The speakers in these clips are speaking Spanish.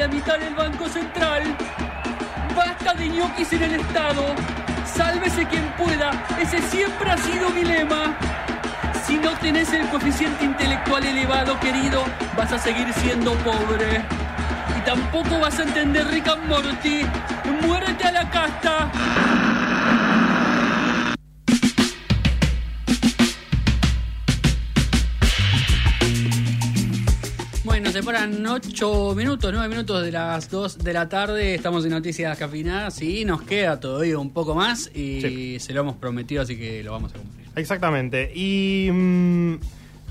la mitad del Banco Central. Basta de ñoquis en el Estado. Sálvese quien pueda. Ese siempre ha sido mi lema. Si no tenés el coeficiente intelectual elevado, querido, vas a seguir siendo pobre. Y tampoco vas a entender Rick and Morty. Separan 8 minutos, 9 minutos de las 2 de la tarde. Estamos en Noticias Cafinadas. Sí, nos queda todavía un poco más y Sí. se lo hemos prometido, así que lo vamos a cumplir. Exactamente. Y mm,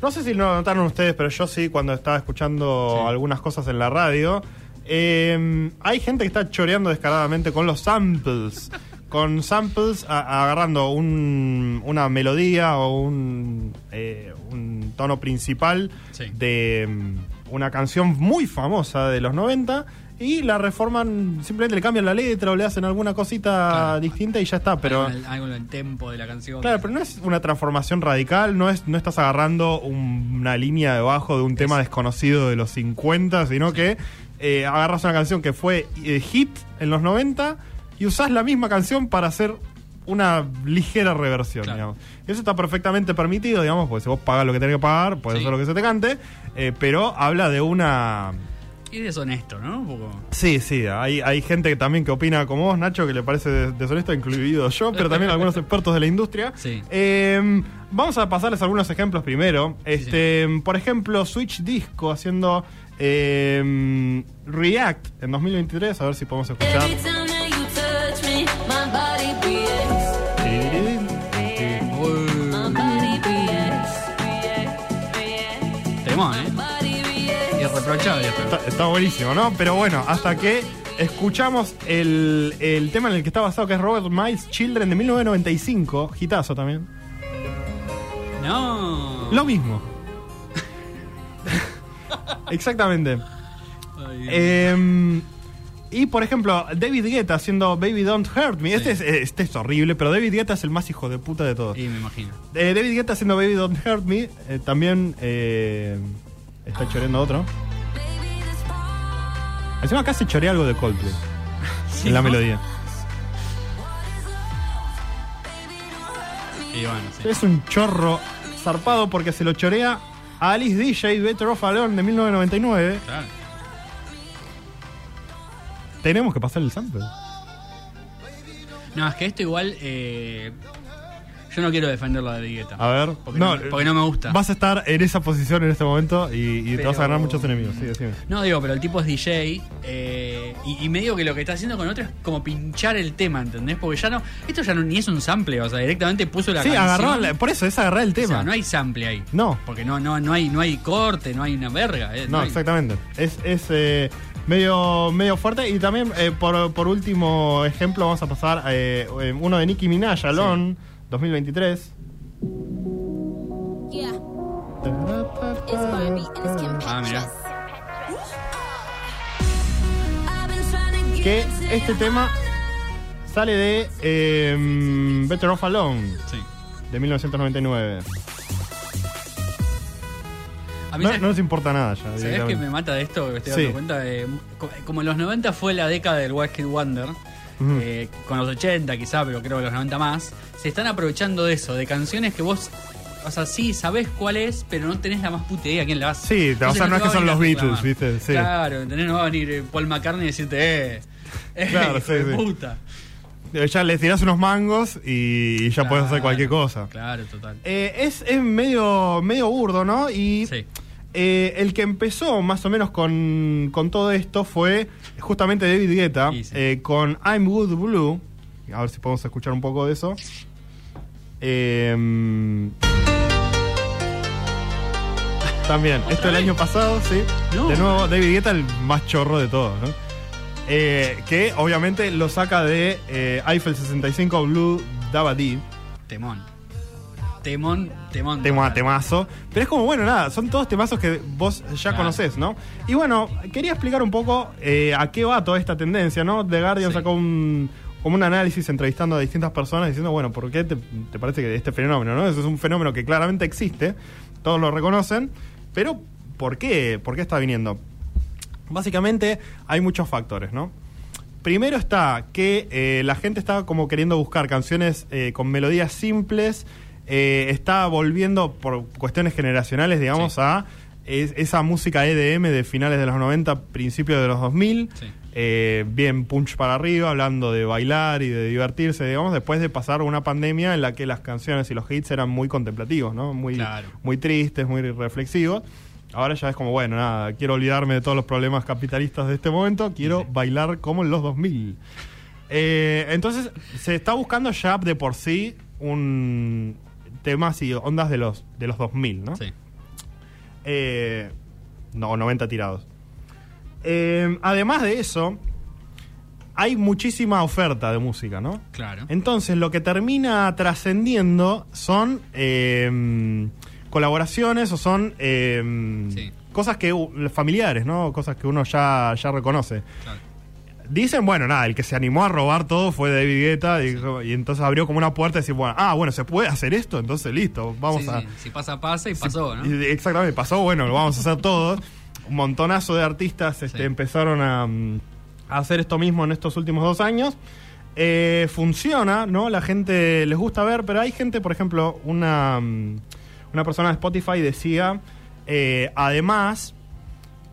no sé si lo notaron ustedes, pero yo sí, cuando estaba escuchando Sí. algunas cosas en la radio, eh, hay gente que está choreando descaradamente con los samples. con samples, a- agarrando un- una melodía o un, eh, un tono principal Sí. de mm, una canción muy famosa de los 90 y la reforman, simplemente le cambian la letra o le hacen alguna cosita Claro. distinta y ya está. Pero algo, en el- algo en el tempo de la canción. Claro, pero no es una transformación radical, no es no estás agarrando un- una línea debajo de un tema desconocido de los 50, sino que eh, agarras una canción que fue eh, hit en los 90 y usás la misma canción para hacer una ligera reversión, Claro. digamos. Eso está perfectamente permitido, digamos, porque si vos pagas lo que tenés que pagar, puedes Sí. hacer lo que se te cante, eh, pero habla de una... Y deshonesto, ¿no? Un poco. Sí, sí, hay, hay gente que también que opina como vos, Nacho, que le parece des- deshonesto, incluido yo, pero también algunos expertos de la industria. Sí. Eh, vamos a pasarles algunos ejemplos primero. Este, Por ejemplo, Switch Disco haciendo eh, React en 2023, a ver si podemos escuchar. Está, está buenísimo, ¿no? Pero bueno, hasta que escuchamos el, el tema en el que está basado, que es Robert Miles Children de 1995, hitazo también. No. Lo mismo. Exactamente. Ay, Eh, y por ejemplo, David Guetta haciendo Baby Don't Hurt Me. Este, es, este es horrible, pero David Guetta es el más hijo de puta de todos. y me imagino. Eh, David Guetta haciendo Baby Don't Hurt Me. eh, también eh, está choreando otro. Encima acá se chorea algo de Coldplay Sí, en la ¿no? melodía. Y bueno, sí. Es un chorro zarpado porque se lo chorea a Alice DJ Better Off Alone de 1999. Claro. Tenemos que pasar el sample. No, es que esto igual. eh, yo no quiero defenderlo de Vigueta. A ver. Porque no, porque no me gusta. Vas a estar en esa posición en este momento y, y te vas a ganar muchos enemigos. Sí, decime. No, digo, pero el tipo es DJ eh, y, y me digo que lo que está haciendo con otro es como pinchar el tema, ¿entendés? Porque ya no. Esto ya no, ni es un sample, o sea, directamente puso la Sí, canción. agarró, la- por eso es agarrar el O sea, tema. no hay sample ahí. No. Porque no, no, no hay, no hay corte, no hay una verga. eh, No, hay- exactamente. Es, es eh, medio, medio fuerte. Y también, eh, por, por último ejemplo, vamos a pasar eh, eh, uno de Nicki Minaj, Alone, 2023. Yeah. It's Barbie and it's Kim Ah, mira. Que este tema sale de eh, Better Off Alone, Sí. de 1999. A mí, No, ¿sabes, no nos importa nada ya. ¿sabés directamente. me mata de esto? Que me estoy Sí. dando cuenta de, co- como en los 90 fue la década del White Kid Eh, con los 80 quizá, pero creo que los 90 más, se están aprovechando de eso, de canciones que vos, o sea, sí, sabés cuál es, pero no tenés la más puta idea a quién la vas Sí, o sea, Entonces no es que a son los a. Beatles, ¿viste? Sí. Claro, ¿entendés? No va a venir eh, Paul McCartney y decirte, eh, eh Claro, hijo sí, de sí. puta. Eh, Ya le tirás unos mangos y, ya puedes hacer Claro, cualquier cosa. Claro, total. Eh, es, es medio, medio burdo, ¿no? Y Sí. Eh, el que empezó más o menos con, con todo esto fue justamente David Guetta Sí, sí. eh, con I'm Good Blue. A ver si podemos escuchar un poco de eso. Eh, también, esto el vez? año pasado, sí. No. De nuevo, David Guetta, el más chorro de todos, ¿no? Eh, que obviamente lo saca de Eiffel 65 Blue Dabadi. Temón. Temón, temón. Tema, temazo. Pero es como, bueno, nada, son todos temazos que vos ya Claro. conocés, ¿no? Y bueno, quería explicar un poco eh, a qué va toda esta tendencia, ¿no? The Guardian Sí. sacó un, como un análisis entrevistando a distintas personas diciendo, bueno, ¿por qué te, te parece que este fenómeno, ¿no? Eso es un fenómeno que claramente existe, todos lo reconocen, pero ¿por qué? ¿Por qué está viniendo? Básicamente hay muchos factores, ¿no? Primero está que eh, la gente está como queriendo buscar canciones eh, con melodías simples, eh, está volviendo por cuestiones generacionales, digamos, Sí. a es- esa música EDM de finales de los 90, principios de los 2000, Sí. eh, bien punch para arriba, hablando de bailar y de divertirse, digamos, después de pasar una pandemia en la que las canciones y los hits eran muy contemplativos, ¿no? Muy, Claro. muy tristes, muy reflexivos. Ahora ya es como, bueno, nada, quiero olvidarme de todos los problemas capitalistas de este momento, quiero Sí. bailar como en los 2000. Eh, entonces, se está buscando ya de por sí un temas y ondas de los, de los 2000, ¿no? Sí. Eh, no, 90 tirados. Eh, además de eso, hay muchísima oferta de música, ¿no? Claro. Entonces, lo que termina trascendiendo son eh, colaboraciones o son eh, Sí. cosas que familiares, ¿no? Cosas que uno ya, ya reconoce. claro. Dicen, bueno, nada, el que se animó a robar todo fue David Guetta y, y entonces abrió como una puerta y decir, bueno, ah, bueno, se puede hacer esto, entonces listo, vamos Sí, a... sí. Si pasa, pasa y pasó, ¿no? Exactamente, pasó, bueno, lo vamos a hacer todos. Un montonazo de artistas este, Sí. empezaron a, mm, a hacer esto mismo en estos últimos dos años. Eh, funciona, ¿no? La gente les gusta ver, pero hay gente, por ejemplo, una, mm, una persona de Spotify decía, eh, además,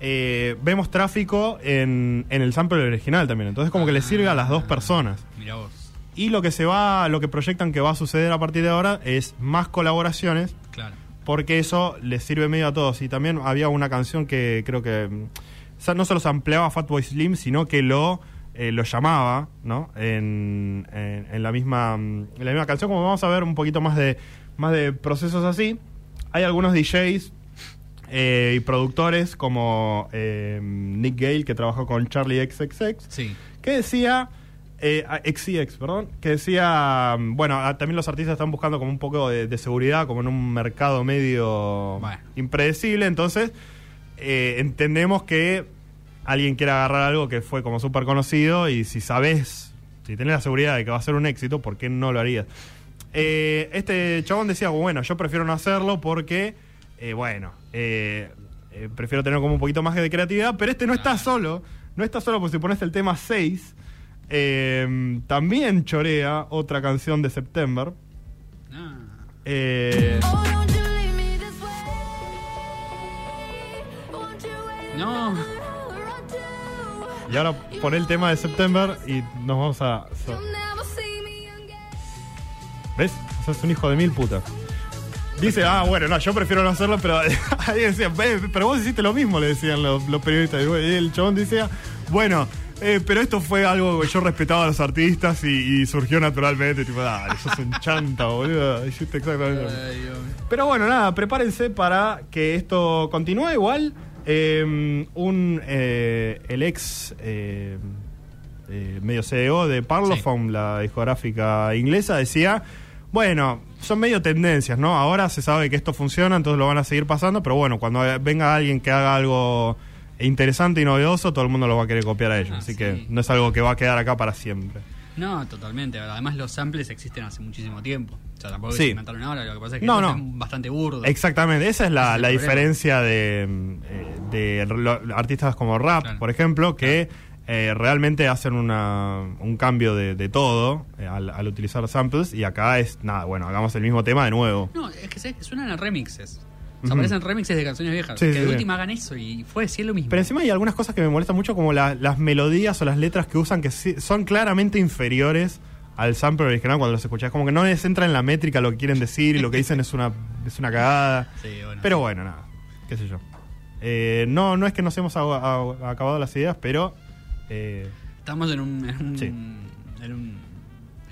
eh, vemos tráfico en, en el sample original también. Entonces como que le sirve a las dos personas. Mira vos. Y lo que se va, lo que proyectan que va a suceder a partir de ahora es más colaboraciones Claro. porque eso les sirve medio a todos. Y también había una canción que creo que o sea, no solo se ampliaba Fatboy Slim, sino que lo, eh, lo llamaba, ¿no? En, en- en la misma, en la misma canción. Como vamos a ver un poquito más de, más de procesos así, hay algunos DJs eh, y productores como eh, Nick Gale, que trabajó con Charlie XXX, Sí. que decía, eh, XCX, perdón, que decía, mm, bueno, también los artistas están buscando como un poco de, de seguridad, como en un mercado medio Bueno. impredecible, entonces eh, entendemos que alguien quiere agarrar algo que fue como súper conocido y si sabes, si tenés la seguridad de que va a ser un éxito, ¿por qué no lo harías? Eh, este chabón decía, bueno, yo prefiero no hacerlo porque, eh, bueno, eh, eh, prefiero tener como un poquito más de creatividad, pero este no está solo, no está solo porque si pones el tema 6, eh, también chorea otra canción de September. Ah. Eh, Oh, No. y ahora pon el tema de September y nos vamos a... so- You'll never see me again. ¿Ves? Sos un hijo de mil putas. Dice, ah, bueno, no, yo prefiero no hacerlo, pero ahí decía, "Ve, pero vos hiciste lo mismo, le decían los, los periodistas. Y el chabón decía, bueno, eh, pero esto fue algo que yo respetaba a los artistas y, y surgió naturalmente. Tipo, dale, sos un chanta, boludo. Hiciste exactamente. Ay. Pero bueno, nada, prepárense para que esto continúe igual. Eh, un eh, el ex eh, eh, medio CEO de Parlophone, la discográfica inglesa, decía, bueno, son medio tendencias, ¿no? Ahora se sabe que esto funciona, entonces lo van a seguir pasando, pero bueno, cuando venga alguien que haga algo interesante y novedoso, todo el mundo lo va a querer copiar a ellos. Ah, Así sí. que no es algo que va a quedar acá para siempre. No, totalmente. Además, los samples existen hace muchísimo tiempo. O sea, tampoco Sí. se inventaron ahora. Lo que pasa es que No, no. bastante burdo. Exactamente, esa es la, es diferencia de, eh, de artistas como rap, Claro. por ejemplo, que eh, realmente hacen una, un cambio de, de todo eh, al, al utilizar samples y acá es, nada, bueno, hagamos el mismo tema de nuevo. No, es que se- suenan a remixes. O sea, Ujú. parecen remixes de canciones viejas. Sí, que sí, de sí. última hagan eso y fue, sí es lo mismo. Pero encima hay algunas cosas que me molestan mucho, como la- las melodías o las letras que usan, que son claramente inferiores al sample original cuando los escuchás. Como que no les entra en la métrica lo que quieren decir y lo que dicen es una, es una cagada. Sí, bueno. Pero bueno, nada, qué sé yo. Eh, no, no es que nos hemos acabado las ideas, pero eh, Estamos en un, en un, Sí. en un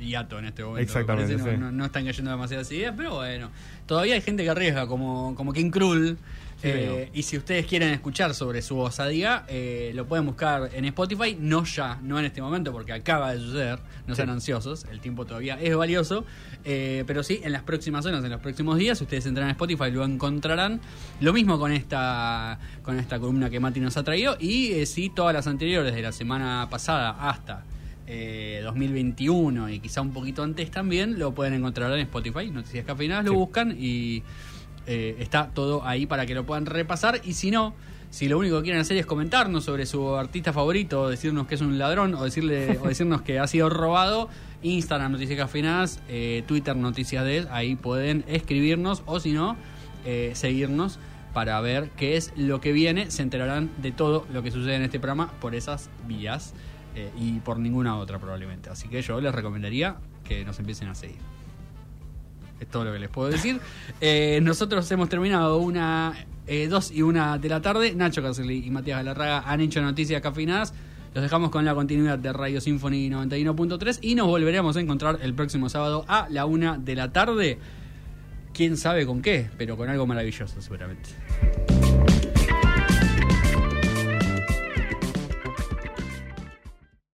hiato en este momento. me Exactamente, parece. sí. No, no- no están cayendo demasiadas ideas, pero bueno. Todavía hay gente que arriesga, como, como King Krul. Eh, y si ustedes quieren escuchar sobre su osadía, eh, lo pueden buscar en Spotify, no ya, no en este momento, porque acaba de suceder, no sean ansiosos, el tiempo todavía es valioso, eh, pero sí, en las próximas horas, en los próximos días, si ustedes entran a Spotify lo encontrarán. Lo mismo con esta, con esta columna que Mati nos ha traído, y eh, sí, todas las anteriores, de la semana pasada hasta eh, 2021 y quizá un poquito antes también, lo pueden encontrar en Spotify, Noticias Cafeinadas, lo Sí. buscan y eh, está todo ahí para que lo puedan repasar. Y si no, Si lo único que quieren hacer es comentarnos sobre su artista favorito, o decirnos que es un ladrón, o decirle, o decirnos que ha sido robado, Instagram Noticias Cafeinadas, eh, Twitter Noticias de ahí pueden escribirnos, o si no, eh, seguirnos para ver qué es lo que viene. Se enterarán de todo lo que sucede en este programa por esas vías y por ninguna otra probablemente. Así que yo les recomendaría que nos empiecen a seguir. Es todo lo que les puedo decir. Eh, nosotros hemos terminado una, eh, dos y una de la tarde. Nacho Caselli y Matías Galarraga han hecho noticias cafinadas. Los dejamos con la continuidad de Radio Symphony 91.3 y nos volveremos a encontrar el próximo sábado a la una de la tarde. Quién sabe con qué, pero con algo maravilloso seguramente.